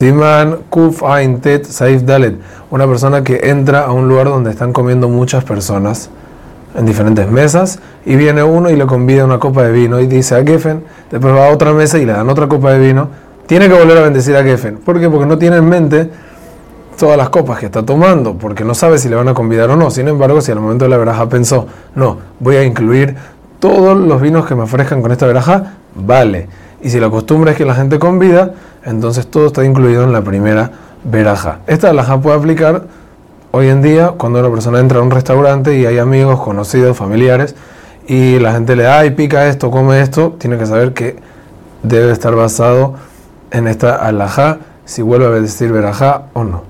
Siman Kuf Ain Tet Saif Dalet, una persona que entra a un lugar donde están comiendo muchas personas en diferentes mesas y viene uno y le convida una copa de vino y dice a Geffen, después va a otra mesa y le dan otra copa de vino, tiene que volver a bendecir a Geffen. ¿Por qué? Porque no tiene en mente todas las copas que está tomando, porque no sabe si le van a convidar o no. Sin embargo, si al momento de la veraja pensó, no, voy a incluir todos los vinos que me ofrezcan con esta veraja, vale. Y si la costumbre es que la gente convida, entonces todo está incluido en la primera veraja. Esta veraja puede aplicar hoy en día cuando una persona entra a un restaurante y hay amigos, conocidos, familiares, y la gente le da, y pica esto, come esto, tiene que saber que debe estar basado en esta alajá, si vuelve a decir verajá o no.